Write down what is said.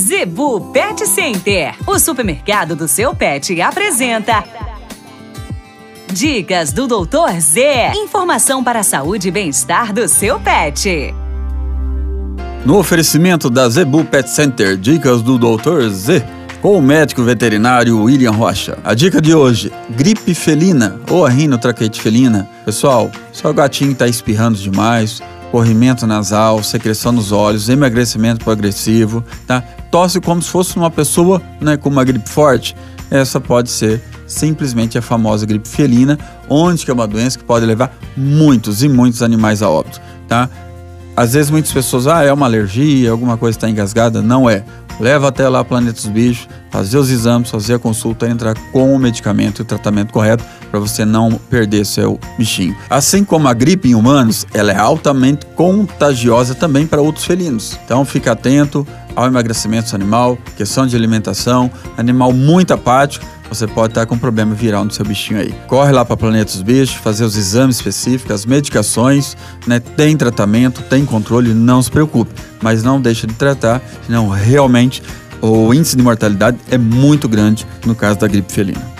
Zebu Pet Center, o supermercado do seu pet, apresenta. Dicas do Doutor Z. Informação para a saúde e bem-estar do seu pet. No oferecimento da Zebu Pet Center, dicas do Doutor Z, com o médico veterinário William Rocha. A dica de hoje: gripe felina ou a rinotraqueite felina. Pessoal, seu gatinho está espirrando demais, corrimento nasal, secreção nos olhos, emagrecimento progressivo, tá? Tosse como se fosse uma pessoa né, com uma gripe forte. Essa pode ser simplesmente a famosa gripe felina, onde que é uma doença que pode levar muitos e muitos animais a óbito, tá? Às vezes muitas pessoas, ah, é uma alergia, alguma coisa está engasgada. Não é. Leva até lá Planeta dos Bichos, fazer os exames, fazer a consulta, entrar com o medicamento e o tratamento correto para você não perder seu bichinho. Assim como a gripe em humanos, ela é altamente contagiosa também para outros felinos. Então fica atento ao emagrecimento do animal, questão de alimentação, animal muito apático, você pode estar com um problema viral no seu bichinho aí. Corre lá para Planeta dos Bichos, fazer os exames específicos, as medicações, né? Tem tratamento, tem controle, não se preocupe. Mas não deixe de tratar, senão realmente o índice de mortalidade é muito grande no caso da gripe felina.